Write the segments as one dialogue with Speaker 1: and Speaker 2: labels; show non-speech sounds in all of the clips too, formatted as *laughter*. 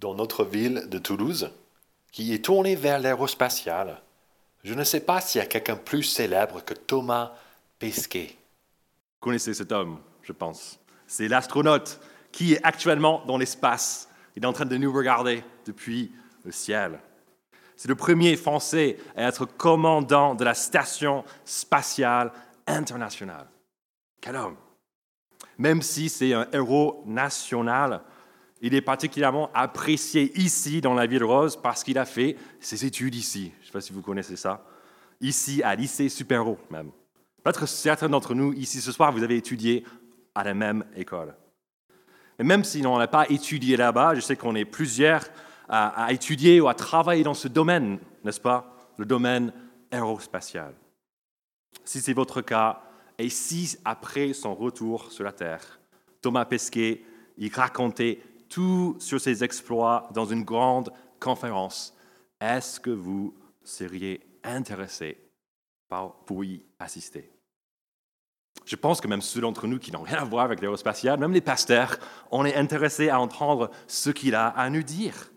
Speaker 1: dans notre ville de Toulouse, qui est tournée vers l'aérospatial. Je ne sais pas s'il y a quelqu'un plus célèbre que Thomas Pesquet.
Speaker 2: Vous connaissez cet homme, je pense. C'est l'astronaute qui est actuellement dans l'espace. Il est en train de nous regarder depuis le ciel. C'est le premier Français à être commandant de la Station spatiale internationale. Quel homme Même si c'est un héros national, il est particulièrement apprécié ici dans la ville rose parce qu'il a fait ses études ici. Je ne sais pas si vous connaissez ça. Ici, à lycée Super-Haut même. Peut-être certains d'entre nous ici ce soir, vous avez étudié à la même école. Mais même si on n'a pas étudié là-bas, je sais qu'on est plusieurs à, à, étudier ou à travailler dans ce domaine, n'est-ce pas? Le domaine aérospatial. Si c'est votre cas, et si après son retour sur la Terre, Thomas Pesquet, il racontait tout sur ses exploits dans une grande conférence, est-ce que vous seriez intéressé pour y assister? Je pense que même ceux d'entre nous qui n'ont rien à voir avec l'aérospatial, même les pasteurs, on est intéressés à entendre ce qu'il a à nous dire.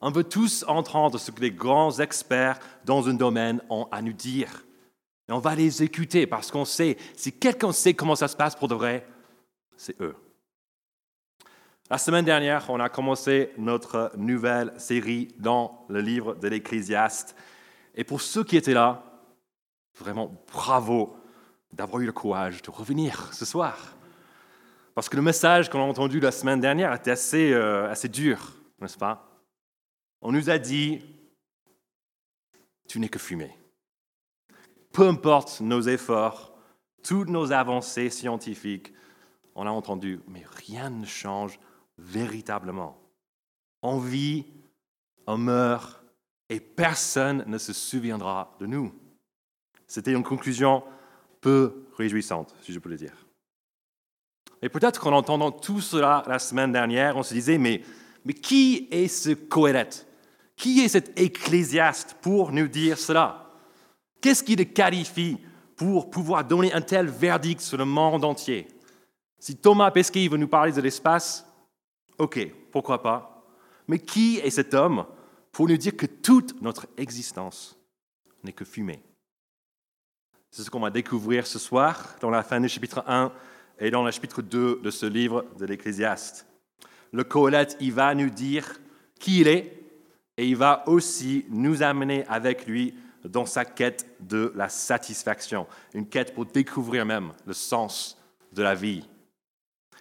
Speaker 2: On veut tous entendre ce que les grands experts dans un domaine ont à nous dire. Et on va les écouter parce qu'on sait, si quelqu'un sait comment ça se passe pour de vrai, c'est eux. La semaine dernière, on a commencé notre nouvelle série dans le livre de l'Ecclésiaste. Et pour ceux qui étaient là, vraiment bravo d'avoir eu le courage de revenir ce soir. Parce que le message qu'on a entendu la semaine dernière était assez, euh, assez dur, n'est-ce pas? On nous a dit, tu n'es que fumée. Peu importe nos efforts, toutes nos avancées scientifiques, on a entendu, mais rien ne change véritablement. On vit, on meurt, et personne ne se souviendra de nous. C'était une conclusion peu réjouissante, si je peux le dire. Et peut-être qu'en entendant tout cela la semaine dernière, on se disait, mais, mais qui est ce Coëlette Qui est cet ecclésiaste pour nous dire cela? Qu'est-ce qui le qualifie pour pouvoir donner un tel verdict sur le monde entier? Si Thomas Pesquet veut nous parler de l'espace, Ok, pourquoi pas. Mais qui est cet homme pour nous dire que toute notre existence n'est que fumée? C'est ce qu'on va découvrir ce soir dans la fin du chapitre 1 et dans le chapitre 2 de ce livre de l'Ecclésiaste. Le Coëlette, il va nous dire qui il est et il va aussi nous amener avec lui dans sa quête de la satisfaction, une quête pour découvrir même le sens de la vie.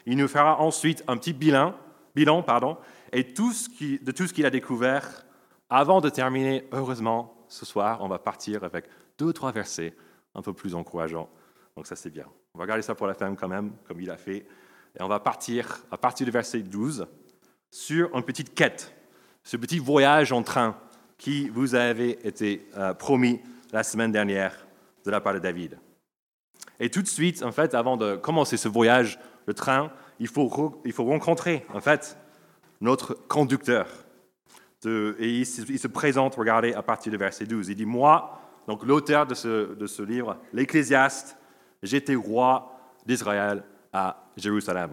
Speaker 2: Il nous fera ensuite un petit bilan bilan pardon, et de tout ce qu'il a découvert. Avant de terminer, heureusement, ce soir, on va partir avec deux ou trois versets un peu plus encourageants. Donc ça, c'est bien. On va garder ça pour la fin quand même, comme il a fait. Et on va partir, à partir du verset 12, sur une petite quête, ce petit voyage en train qui vous avait été euh, promis la semaine dernière de la part de David. Et tout de suite, en fait, avant de commencer ce voyage, le train, il faut, rencontrer, en fait, notre conducteur. Et il se, présente, regardez, à partir du verset 12. Il dit, moi, donc l'auteur de ce, livre, l'Ecclésiaste, j'étais roi d'Israël à Jérusalem.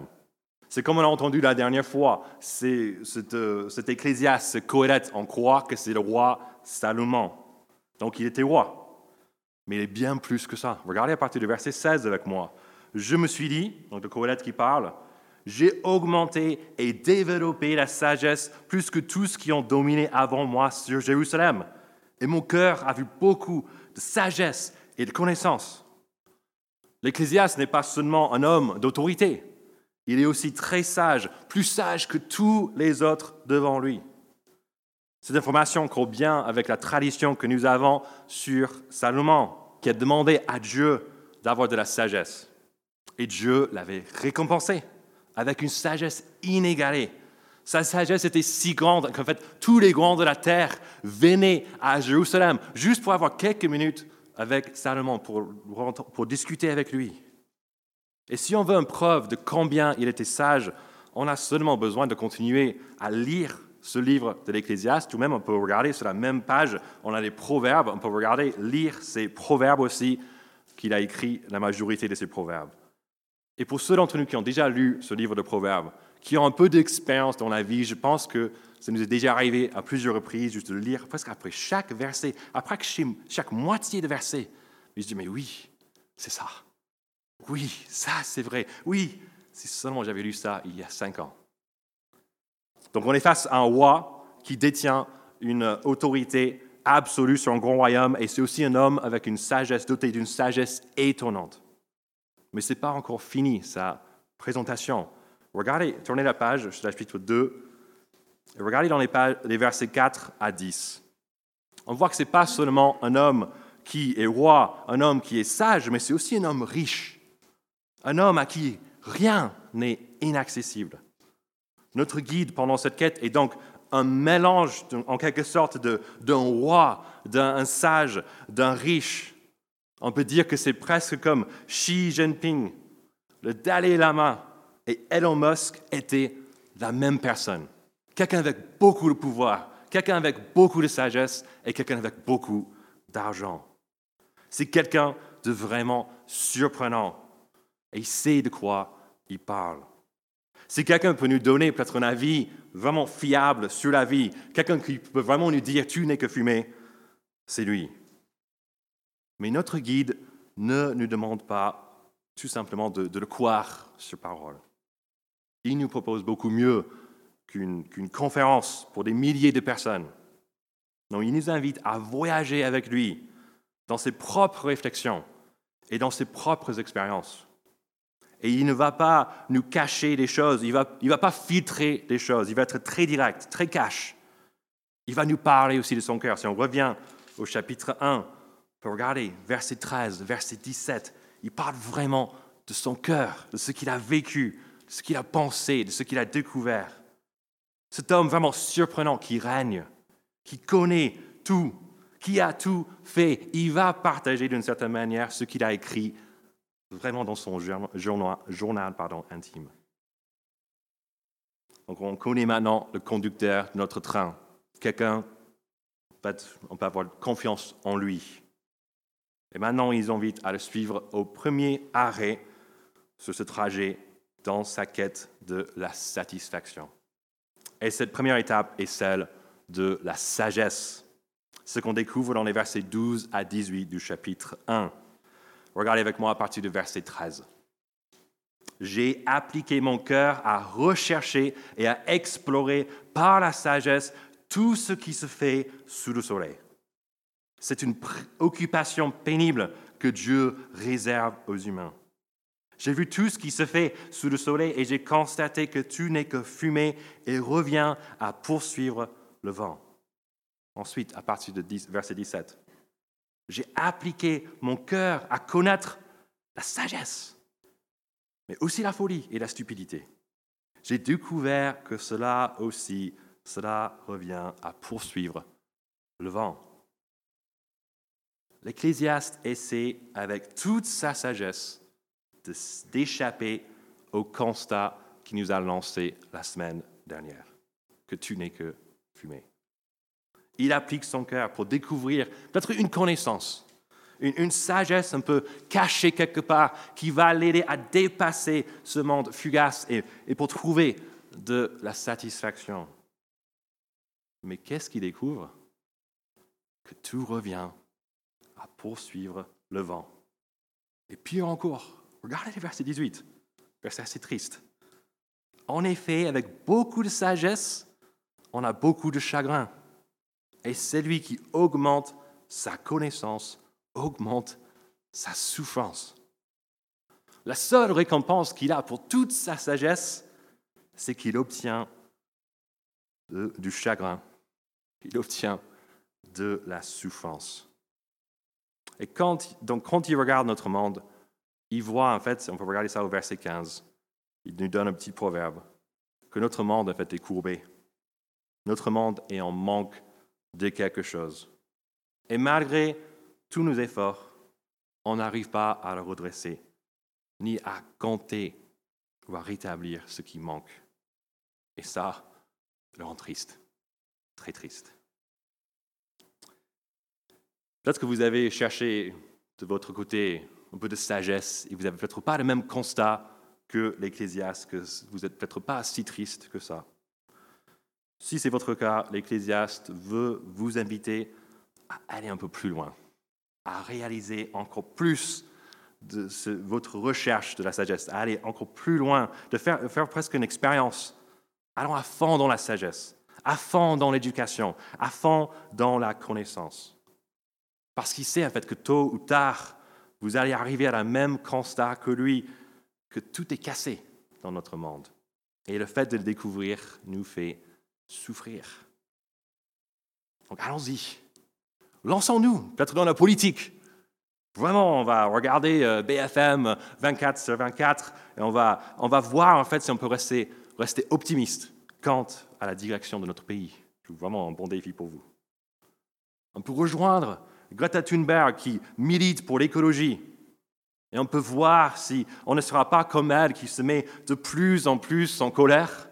Speaker 2: C'est comme on a entendu la dernière fois, c'est cet, cet Ecclésiaste, ce Coëlette, on croit que c'est le roi Salomon. Donc il était roi. Mais il est bien plus que ça. Regardez à partir du verset 16 avec moi. Je me suis dit, donc le Coëlette qui parle, j'ai augmenté et développé la sagesse plus que tous qui ont dominé avant moi sur Jérusalem. Et mon cœur a vu beaucoup de sagesse et de connaissance. L'Ecclésiaste n'est pas seulement un homme d'autorité, il est aussi très sage, plus sage que tous les autres devant lui. Cette information court bien avec la tradition que nous avons sur Salomon, qui a demandé à Dieu d'avoir de la sagesse. Et Dieu l'avait récompensé avec une sagesse inégalée. Sa sagesse était si grande qu'en fait, tous les grands de la terre venaient à Jérusalem juste pour avoir quelques minutes avec Salomon, pour, discuter avec lui. Et si on veut une preuve de combien il était sage, on a seulement besoin de continuer à lire ce livre de l'Ecclésiaste, ou même on peut regarder sur la même page, on a les proverbes, on peut regarder, lire ces proverbes aussi, qu'il a écrit la majorité de ces proverbes. Et pour ceux d'entre nous qui ont déjà lu ce livre de Proverbes, qui ont un peu d'expérience dans la vie, je pense que ça nous est déjà arrivé à plusieurs reprises, juste de le lire presque après chaque verset, après chaque moitié de verset. je dis, mais oui, c'est ça. Oui, ça c'est vrai. Oui, si seulement j'avais lu ça il y a cinq ans. Donc on est face à un roi qui détient une autorité absolue sur un grand royaume et c'est aussi un homme avec une sagesse dotée d'une sagesse étonnante. Mais ce n'est pas encore fini sa présentation. Regardez, tournez la page, chapitre 2, et regardez dans les, les versets 4 à 10. On voit que ce n'est pas seulement un homme qui est roi, un homme qui est sage, mais c'est aussi un homme riche, un homme à qui rien n'est inaccessible. Notre guide pendant cette quête est donc un mélange, en quelque sorte, d'un roi, d'un sage, d'un riche. On peut dire que c'est presque comme Xi Jinping, le Dalai Lama et Elon Musk étaient la même personne. Quelqu'un avec beaucoup de pouvoir, quelqu'un avec beaucoup de sagesse et quelqu'un avec beaucoup d'argent. C'est quelqu'un de vraiment surprenant et il sait de quoi il parle. Si quelqu'un peut nous donner peut-être un avis vraiment fiable sur la vie, quelqu'un qui peut vraiment nous dire tu n'es que fumé, c'est lui. Mais notre guide ne nous demande pas tout simplement de, le croire sur parole. Il nous propose beaucoup mieux qu'une conférence pour des milliers de personnes. Non, il nous invite à voyager avec lui dans ses propres réflexions et dans ses propres expériences. Et il ne va pas nous cacher des choses, il ne va, il va pas filtrer des choses, il va être très direct, très cash. Il va nous parler aussi de son cœur. Si on revient au chapitre 1, on regarder verset 13, verset 17, il parle vraiment de son cœur, de ce qu'il a vécu, de ce qu'il a pensé, de ce qu'il a découvert. Cet homme vraiment surprenant qui règne, qui connaît tout, qui a tout fait, il va partager d'une certaine manière ce qu'il a écrit vraiment dans son journal, intime. Donc on connaît maintenant le conducteur de notre train, quelqu'un, on peut avoir confiance en lui. Et maintenant, ils invitent à le suivre au premier arrêt sur ce trajet dans sa quête de la satisfaction. Et cette première étape est celle de la sagesse, ce qu'on découvre dans les versets 12 à 18 du chapitre 1. Regardez avec moi à partir du verset 13. J'ai appliqué mon cœur à rechercher et à explorer par la sagesse tout ce qui se fait sous le soleil. C'est une préoccupation pénible que Dieu réserve aux humains. J'ai vu tout ce qui se fait sous le soleil et j'ai constaté que tout n'est que fumée et revient à poursuivre le vent. Ensuite, à partir de verset 17, j'ai appliqué mon cœur à connaître la sagesse, mais aussi la folie et la stupidité. J'ai découvert que cela aussi, cela revient à poursuivre le vent. L'Ecclésiaste essaie avec toute sa sagesse d'échapper au constat qui nous a lancé la semaine dernière, que tu n'es que fumée. Il applique son cœur pour découvrir peut-être une connaissance, une, sagesse un peu cachée quelque part qui va l'aider à dépasser ce monde fugace et, et pour trouver de la satisfaction. Mais qu'est-ce qu'il découvre? Que tout revient à poursuivre le vent. Et pire encore, regardez le verset 18, verset assez triste. En effet, avec beaucoup de sagesse, on a beaucoup de chagrin. Et celui qui augmente sa connaissance augmente sa souffrance. La seule récompense qu'il a pour toute sa sagesse, c'est qu'il obtient du chagrin, il obtient de la souffrance. Et quand, donc, quand il regarde notre monde, il voit, en fait, on peut regarder ça au verset 15, il nous donne un petit proverbe, que notre monde, en fait, est courbé. Notre monde est en manque de quelque chose. Et malgré tous nos efforts, on n'arrive pas à le redresser, ni à compter ou à rétablir ce qui manque. Et ça le rend triste, très triste. Peut-être que vous avez cherché de votre côté un peu de sagesse et vous n'avez peut-être pas le même constat que l'Ecclésiaste, que vous n'êtes peut-être pas si triste que ça. Si c'est votre cas, l'Ecclésiaste veut vous inviter à aller un peu plus loin, à réaliser encore plus votre recherche de la sagesse, à aller encore plus loin, de faire, faire presque une expérience. Allons à fond dans la sagesse, à fond dans l'éducation, à fond dans la connaissance. Parce qu'il sait en fait que tôt ou tard, vous allez arriver à la même constat que lui, que tout est cassé dans notre monde. Et le fait de le découvrir nous fait souffrir. Donc allons-y. Lançons-nous, peut-être dans la politique. Vraiment, on va regarder euh, BFM 24 sur 24 et on va, on va voir en fait si on peut rester, rester optimiste quant à la direction de notre pays. C'est vraiment un bon défi pour vous. On peut rejoindre Greta Thunberg qui milite pour l'écologie. Et on peut voir si on ne sera pas comme elle qui se met de plus en plus en colère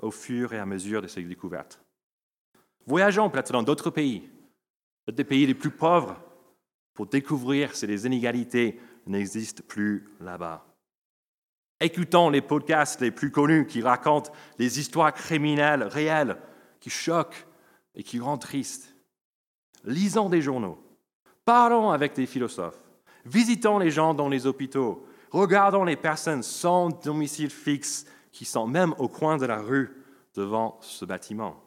Speaker 2: au fur et à mesure de ses découvertes. Voyageons peut-être dans d'autres pays, des pays les plus pauvres, pour découvrir si les inégalités n'existent plus là-bas. Écoutons les podcasts les plus connus qui racontent des histoires criminelles réelles qui choquent et qui rendent tristes. Lisons des journaux. Parlons avec des philosophes. Visitons les gens dans les hôpitaux. Regardons les personnes sans domicile fixe qui sont même au coin de la rue devant ce bâtiment.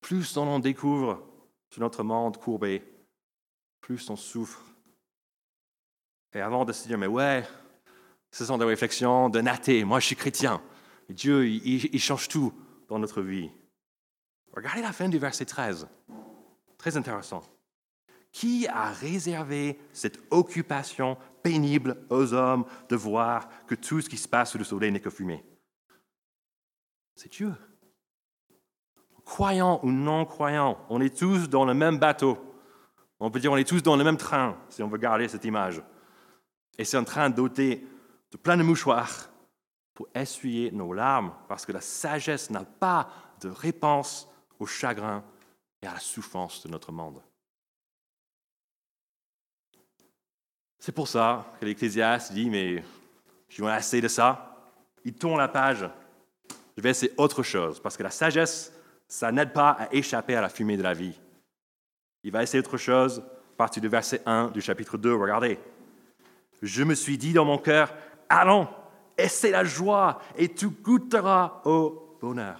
Speaker 2: Plus on en découvre sur notre monde courbé, plus on souffre. Et avant de se dire, mais ouais, ce sont des réflexions de athée, moi je suis chrétien, Dieu, il, il change tout dans notre vie. Regardez la fin du verset 13. Très intéressant. Qui a réservé cette occupation pénible aux hommes de voir que tout ce qui se passe sous le soleil n'est que fumée? C'est Dieu. Croyants ou non croyants, on est tous dans le même bateau. On peut dire qu'on est tous dans le même train, si on veut garder cette image. Et c'est un train doté de plein de mouchoirs pour essuyer nos larmes, parce que la sagesse n'a pas de réponse au chagrin et à la souffrance de notre monde. C'est pour ça que l'Ecclésiaste dit, mais je ai assez de ça. Il tourne la page. Je vais essayer autre chose, parce que la sagesse, ça n'aide pas à échapper à la fumée de la vie. Il va essayer autre chose, partir du verset 1 du chapitre 2. Regardez. Je me suis dit dans mon cœur, allons, essaie la joie et tu goûteras au bonheur.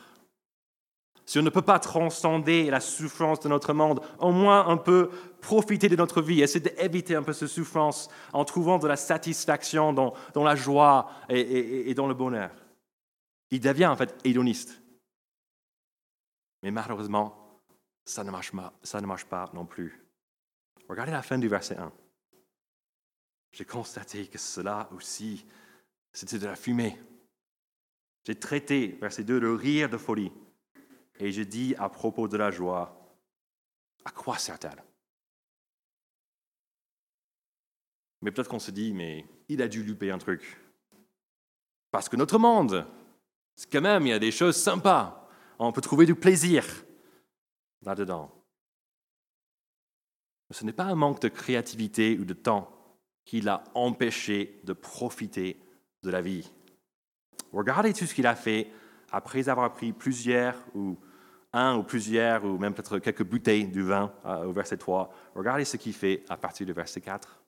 Speaker 2: Si on ne peut pas transcender la souffrance de notre monde, au moins on peut profiter de notre vie, essayer d'éviter un peu cette souffrance en trouvant de la satisfaction dans, la joie et, dans le bonheur. Il devient en fait hédoniste. Mais malheureusement, ça ne marche pas, ça ne marche pas non plus. Regardez la fin du verset 1. J'ai constaté que cela aussi, c'était de la fumée. J'ai traité, verset 2, le rire de folie. Et je dis à propos de la joie, à quoi sert-elle Mais peut-être qu'on se dit, mais il a dû louper un truc. Parce que notre monde, quand même, il y a des choses sympas. On peut trouver du plaisir là-dedans. Mais ce n'est pas un manque de créativité ou de temps qui l'a empêché de profiter de la vie. Regardez tout ce qu'il a fait après avoir pris plusieurs ou un ou plusieurs ou même peut-être quelques bouteilles du vin euh, au verset 3. Regardez ce qu'il fait à partir du verset 4.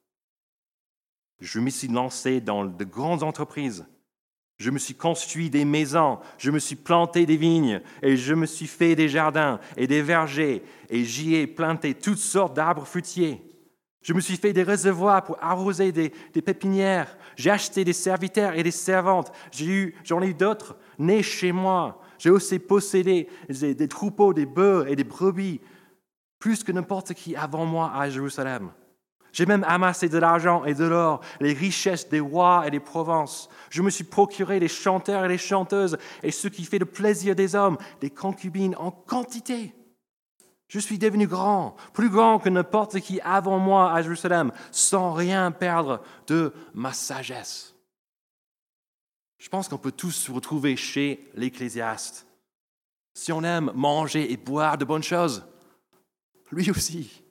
Speaker 2: Je me suis lancé dans de grandes entreprises. Je me suis construit des maisons, je me suis planté des vignes, et je me suis fait des jardins et des vergers, et j'y ai planté toutes sortes d'arbres fruitiers. Je me suis fait des réservoirs pour arroser des, pépinières. J'ai acheté des serviteurs et des servantes. J'en ai eu, d'autres nés chez moi. J'ai aussi possédé des, des troupeaux, des bœufs et des brebis, plus que n'importe qui avant moi à Jérusalem. J'ai même amassé de l'argent et de l'or, les richesses des rois et des provinces. Je me suis procuré les chanteurs et les chanteuses et ce qui fait le plaisir des hommes, des concubines en quantité. Je suis devenu grand, plus grand que n'importe qui avant moi à Jérusalem, sans rien perdre de ma sagesse. Je pense qu'on peut tous se retrouver chez l'Ecclésiaste. Si on aime manger et boire de bonnes choses, lui aussi.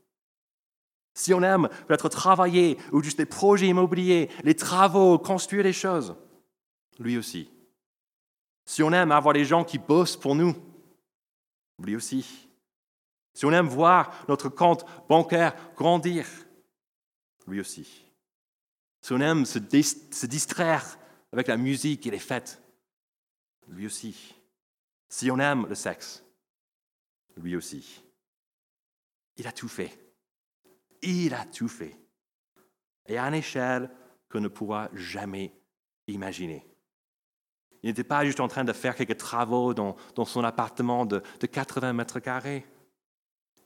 Speaker 2: Si on aime peut-être travailler ou juste des projets immobiliers, les travaux, construire des choses, lui aussi. Si on aime avoir des gens qui bossent pour nous, lui aussi. Si on aime voir notre compte bancaire grandir, lui aussi. Si on aime se, se distraire avec la musique et les fêtes, lui aussi. Si on aime le sexe, lui aussi. Il a tout fait. Il a tout fait. Et à une échelle qu'on ne pourra jamais imaginer. Il n'était pas juste en train de faire quelques travaux dans, son appartement de, de 80 mètres carrés.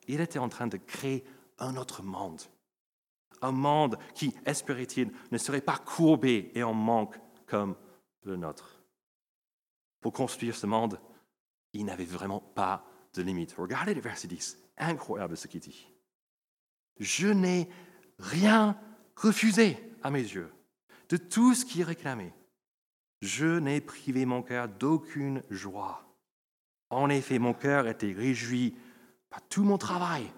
Speaker 2: Il était en train de créer un autre monde. Un monde qui, espérait-il, ne serait pas courbé et en manque comme le nôtre. Pour construire ce monde, il n'avait vraiment pas de limite. Regardez le verset 10. Incroyable ce qu'il dit. Je n'ai rien refusé à mes yeux de tout ce qui est réclamé. Je n'ai privé mon cœur d'aucune joie. En effet, mon cœur était réjoui par tout mon travail,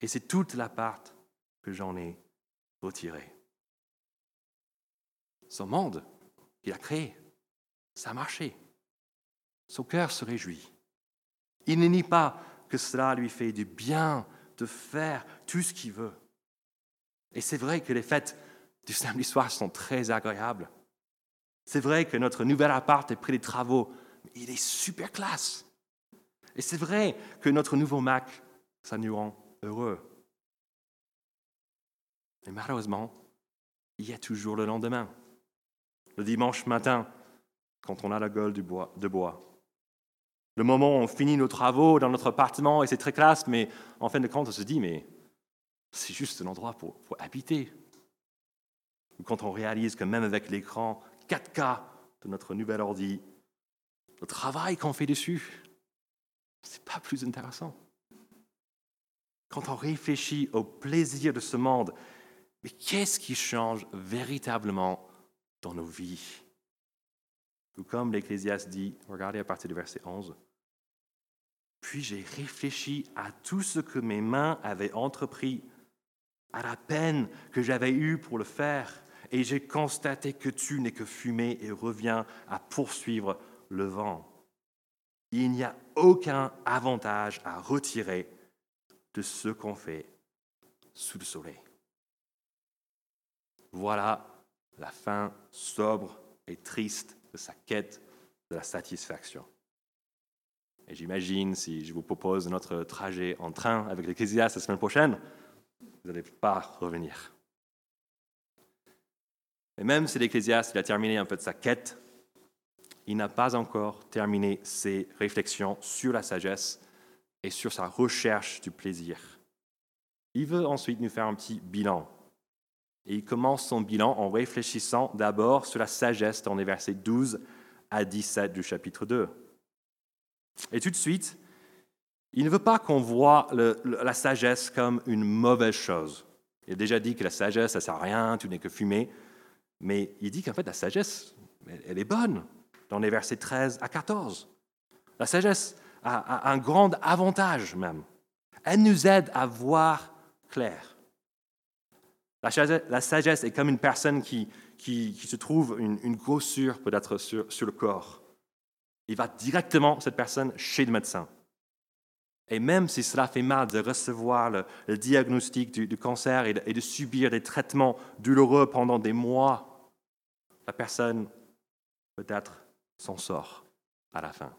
Speaker 2: et c'est toute la part que j'en ai retirée. Ce monde qu'il a créé, ça a marché. Son cœur se réjouit. Il ne nie pas que cela lui fait du bien de faire tout ce qu'il veut. Et c'est vrai que les fêtes du samedi soir sont très agréables. C'est vrai que notre nouvel appart est pris des travaux, mais il est super classe. Et c'est vrai que notre nouveau Mac, ça nous rend heureux. Mais malheureusement, il y a toujours le lendemain. Le dimanche matin, quand on a la gueule de bois. Le moment où on finit nos travaux dans notre appartement et c'est très classe, mais en fin de compte, on se dit, mais c'est juste un endroit pour, habiter. Ou quand on réalise que même avec l'écran 4K de notre nouvel ordi, le travail qu'on fait dessus, c'est pas plus intéressant. Quand on réfléchit au plaisir de ce monde, mais qu'est-ce qui change véritablement dans nos vies Ou comme l'Ecclésiaste dit, regardez à partir du verset 11, Puis j'ai réfléchi à tout ce que mes mains avaient entrepris, à la peine que j'avais eue pour le faire, et j'ai constaté que tu n'es que fumée et reviens à poursuivre le vent. Il n'y a aucun avantage à retirer de ce qu'on fait sous le soleil. Voilà la fin sobre et triste de sa quête de la satisfaction. Et j'imagine, si je vous propose notre trajet en train avec l'Ecclésiaste la semaine prochaine, vous n'allez pas revenir. Et même si l'Ecclésiaste a terminé un peu de sa quête, il n'a pas encore terminé ses réflexions sur la sagesse et sur sa recherche du plaisir. Il veut ensuite nous faire un petit bilan. Et il commence son bilan en réfléchissant d'abord sur la sagesse dans les versets 12 à 17 du chapitre 2. Et tout de suite, il ne veut pas qu'on voit la sagesse comme une mauvaise chose. Il a déjà dit que la sagesse, ça ne sert à rien, tout n'est que fumée. Mais il dit qu'en fait, la sagesse, elle est bonne, dans les versets 13 à 14. La sagesse a, un grand avantage même. Elle nous aide à voir clair. La sagesse, est comme une personne qui, qui, se trouve une, une grossure peut-être sur, sur, le corps. Il va directement, cette personne, chez le médecin. Et même si cela fait mal de recevoir le, diagnostic du, cancer et de, subir des traitements douloureux pendant des mois, la personne peut-être s'en sort à la fin.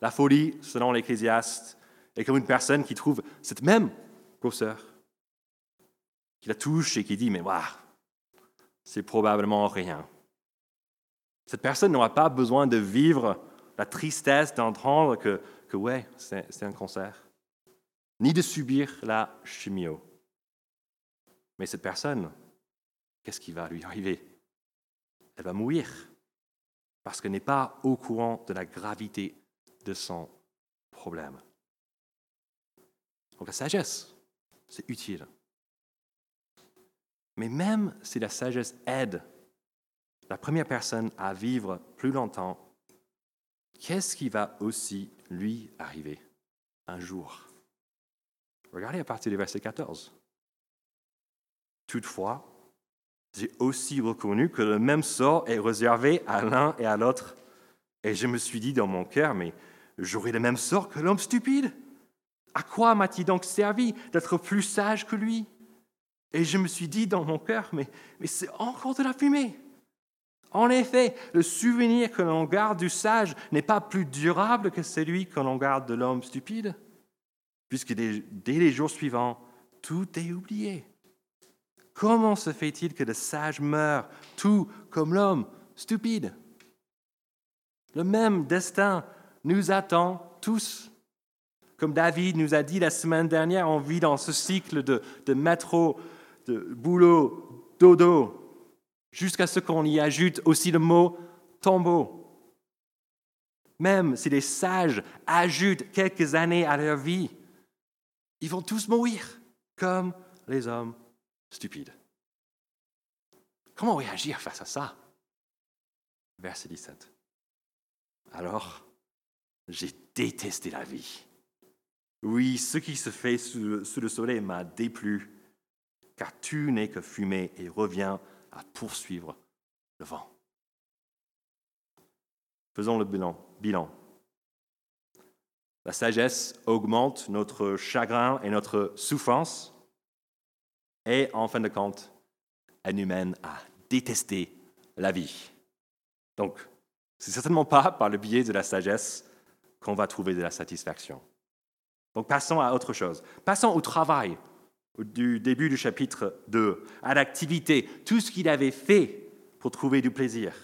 Speaker 2: La folie, selon l'Ecclésiaste, est comme une personne qui trouve cette même grosseur, qui la touche et qui dit, mais waouh, c'est probablement rien. Cette personne n'aura pas besoin de vivre la tristesse d'entendre que, que ouais, c'est un cancer, ni de subir la chimio. Mais cette personne, qu'est-ce qui va lui arriver? Elle va mourir parce qu'elle n'est pas au courant de la gravité de son problème. Donc la sagesse, c'est utile. Mais même si la sagesse aide la première personne à vivre plus longtemps, qu'est-ce qui va aussi lui arriver un jour? Regardez à partir du verset 14. Toutefois, j'ai aussi reconnu que le même sort est réservé à l'un et à l'autre. Et je me suis dit dans mon cœur, mais j'aurai le même sort que l'homme stupide? À quoi m'a-t-il donc servi d'être plus sage que lui? Et je me suis dit dans mon cœur, mais, c'est encore de la fumée. En effet, le souvenir que l'on garde du sage n'est pas plus durable que celui que l'on garde de l'homme stupide, puisque dès, les jours suivants, tout est oublié. Comment se fait-il que le sage meurt, tout comme l'homme stupide? Le même destin nous attend tous. Comme David nous a dit la semaine dernière, on vit dans ce cycle de, de métro, boulot, dodo, jusqu'à ce qu'on y ajoute aussi le mot tombeau. Même si les sages ajoutent quelques années à leur vie, ils vont tous mourir comme les hommes stupides. Comment réagir face à ça? Verset 17. Alors, j'ai détesté la vie. Oui, ce qui se fait sous le soleil m'a déplu, car tu n'es que fumée et reviens à poursuivre le vent. Faisons le bilan. bilan. La sagesse augmente notre chagrin et notre souffrance et en fin de compte, elle nous mène à détester la vie. Donc, c'est certainement pas par le biais de la sagesse qu'on va trouver de la satisfaction. Donc, passons à autre chose. Passons au travail du début du chapitre 2, à l'activité, tout ce qu'il avait fait pour trouver du plaisir.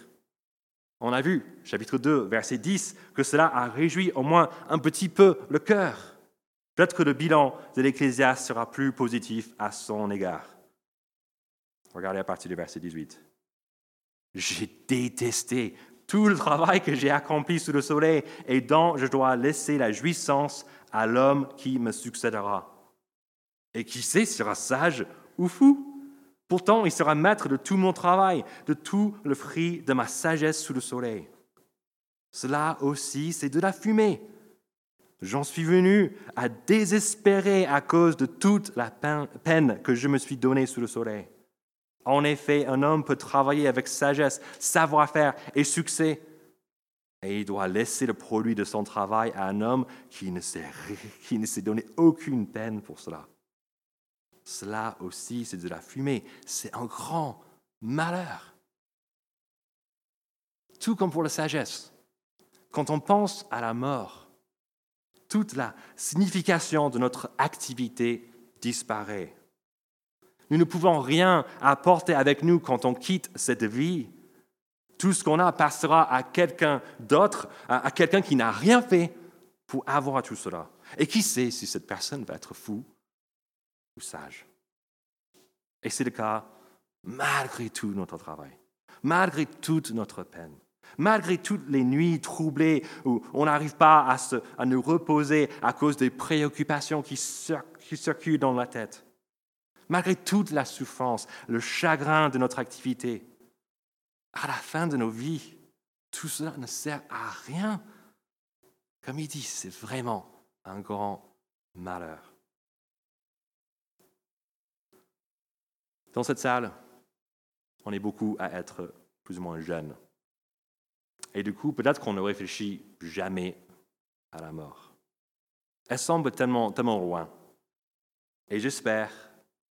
Speaker 2: On a vu, chapitre 2, verset 10, que cela a réjoui au moins un petit peu le cœur. Peut-être que le bilan de l'Ecclésiaste sera plus positif à son égard. Regardez à partir du verset 18. J'ai détesté tout le travail que j'ai accompli sous le soleil et dont je dois laisser la jouissance à l'homme qui me succédera. Et qui sait sera sage ou fou. Pourtant, il sera maître de tout mon travail, de tout le fruit de ma sagesse sous le soleil. Cela aussi, c'est de la fumée. J'en suis venu à désespérer à cause de toute la peine que je me suis donnée sous le soleil. En effet, un homme peut travailler avec sagesse, savoir-faire et succès, et il doit laisser le produit de son travail à un homme qui ne s'est *laughs* donné aucune peine pour cela. Cela aussi, c'est de la fumée. C'est un grand malheur. Tout comme pour la sagesse. Quand on pense à la mort, toute la signification de notre activité disparaît. Nous ne pouvons rien apporter avec nous quand on quitte cette vie. Tout ce qu'on a passera à quelqu'un d'autre, à quelqu'un qui n'a rien fait pour avoir tout cela. Et qui sait si cette personne va être fou sage. Et c'est le cas malgré tout notre travail, malgré toute notre peine, malgré toutes les nuits troublées où on n'arrive pas à, se, à nous reposer à cause des préoccupations qui, qui circulent dans la tête, malgré toute la souffrance, le chagrin de notre activité. À la fin de nos vies, tout cela ne sert à rien. Comme il dit, c'est vraiment un grand malheur. Dans cette salle, on est beaucoup à être plus ou moins jeunes. Et du coup, peut-être qu'on ne réfléchit jamais à la mort. Elle semble tellement, tellement loin. Et j'espère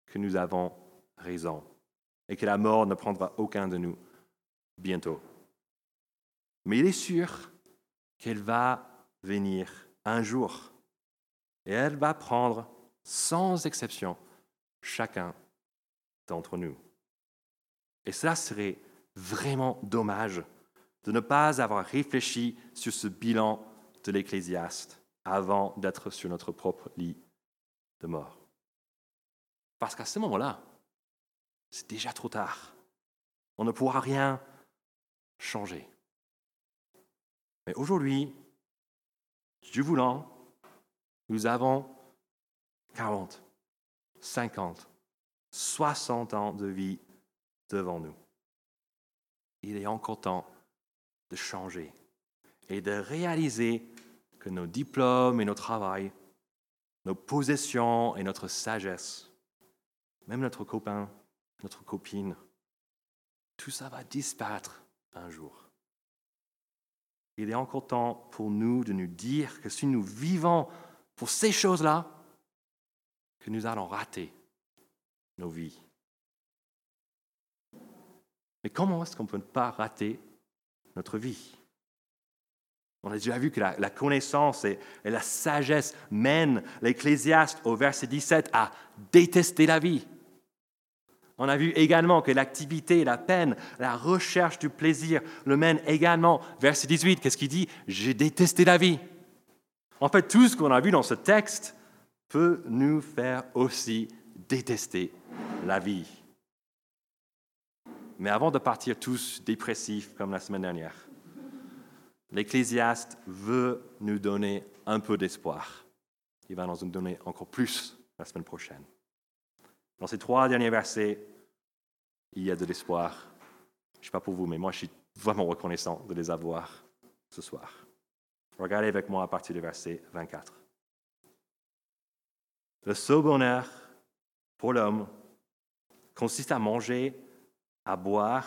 Speaker 2: que nous avons raison et que la mort ne prendra aucun de nous bientôt. Mais il est sûr qu'elle va venir un jour et elle va prendre sans exception chacun d'entre nous. Et cela serait vraiment dommage de ne pas avoir réfléchi sur ce bilan de l'Ecclésiaste avant d'être sur notre propre lit de mort. Parce qu'à ce moment-là, c'est déjà trop tard. On ne pourra rien changer. Mais aujourd'hui, Dieu voulant, nous avons 40, 50, 60 ans de vie devant nous. Il est encore temps de changer et de réaliser que nos diplômes et nos travail, nos possessions et notre sagesse, même notre copain, notre copine, tout ça va disparaître un jour. Il est encore temps pour nous de nous dire que si nous vivons pour ces choses-là, que nous allons rater nos vies. Mais comment est-ce qu'on ne peut pas rater notre vie? On a déjà vu que la, connaissance et, et, la sagesse mènent l'Ecclésiaste au verset 17 à détester la vie. On a vu également que l'activité, la peine, la recherche du plaisir le mènent également. Verset 18, qu'est-ce qu'il dit? J'ai détesté la vie. En fait, tout ce qu'on a vu dans ce texte peut nous faire aussi détester la vie. Mais avant de partir tous dépressifs comme la semaine dernière, l'Ecclésiaste veut nous donner un peu d'espoir. Il va nous en donner encore plus la semaine prochaine. Dans ces trois derniers versets, il y a de l'espoir. Je ne sais pas pour vous, mais moi, je suis vraiment reconnaissant de les avoir ce soir. Regardez avec moi à partir du verset 24. Le seul bonheur pour l'homme consiste à manger, à boire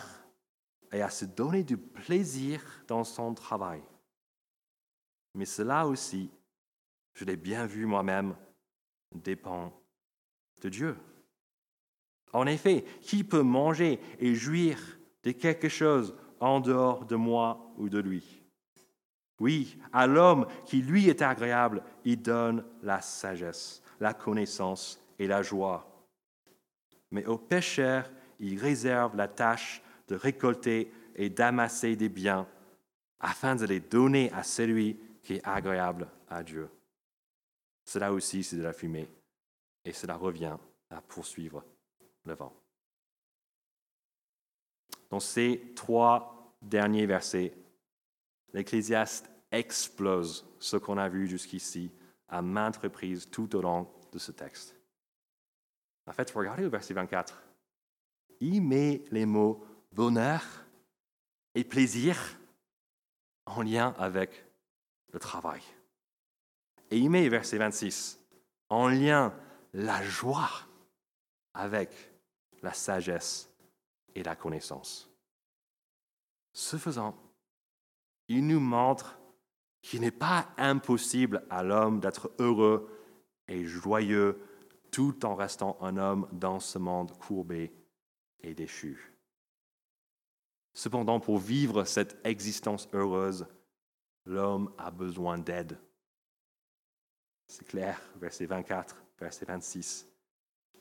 Speaker 2: et à se donner du plaisir dans son travail. Mais cela aussi, je l'ai bien vu moi-même, dépend de Dieu. En effet, qui peut manger et jouir de quelque chose en dehors de moi ou de lui? Oui, à l'homme qui lui est agréable, il donne la sagesse, la connaissance et la joie. Mais au pécheur, il réserve la tâche de récolter et d'amasser des biens afin de les donner à celui qui est agréable à Dieu. Cela aussi, c'est de la fumée et cela revient à poursuivre le vent. Dans ces trois derniers versets, l'Ecclésiaste explose ce qu'on a vu jusqu'ici à maintes reprises tout au long de ce texte. En fait, regardez le verset 24. Il met les mots bonheur et plaisir en lien avec le travail. Et il met, verset 26, en lien la joie avec la sagesse et la connaissance. Ce faisant, il nous montre qu'il n'est pas impossible à l'homme d'être heureux et joyeux tout en restant un homme dans ce monde courbé et déchu. Cependant, pour vivre cette existence heureuse, l'homme a besoin d'aide. C'est clair, verset 24, verset 26.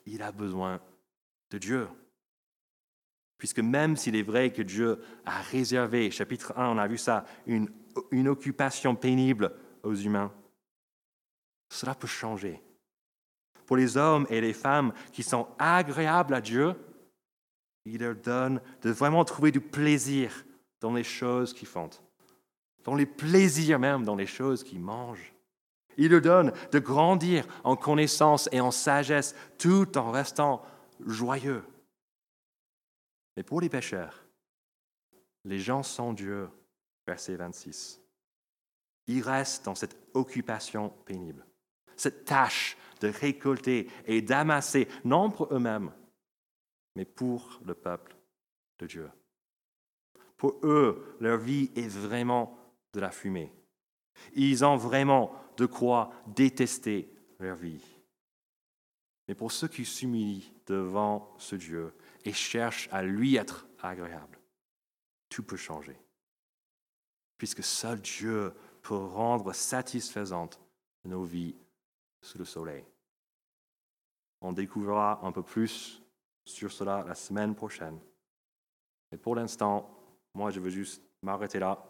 Speaker 2: Il a besoin de Dieu. Puisque même s'il est vrai que Dieu a réservé, chapitre 1, on a vu ça, une, occupation pénible aux humains, cela peut changer. Pour les hommes et les femmes qui sont agréables à Dieu, il leur donne de vraiment trouver du plaisir dans les choses qu'ils font, dans les plaisirs même dans les choses qu'ils mangent. Il leur donne de grandir en connaissance et en sagesse tout en restant joyeux. Mais pour les pécheurs, les gens sans Dieu, verset 26, ils restent dans cette occupation pénible, cette tâche de récolter et d'amasser, non pour eux-mêmes, mais pour le peuple de Dieu. Pour eux, leur vie est vraiment de la fumée. Ils ont vraiment de quoi détester leur vie. Mais pour ceux qui s'humilient devant ce Dieu et cherchent à lui être agréable, tout peut changer. Puisque seul Dieu peut rendre satisfaisante nos vies sous le soleil. On découvrira un peu plus sur cela la semaine prochaine. Mais pour l'instant, moi, je veux juste m'arrêter là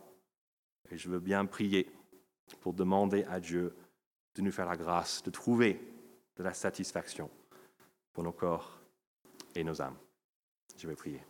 Speaker 2: et je veux bien prier pour demander à Dieu de nous faire la grâce de trouver de la satisfaction pour nos corps et nos âmes. Je vais prier.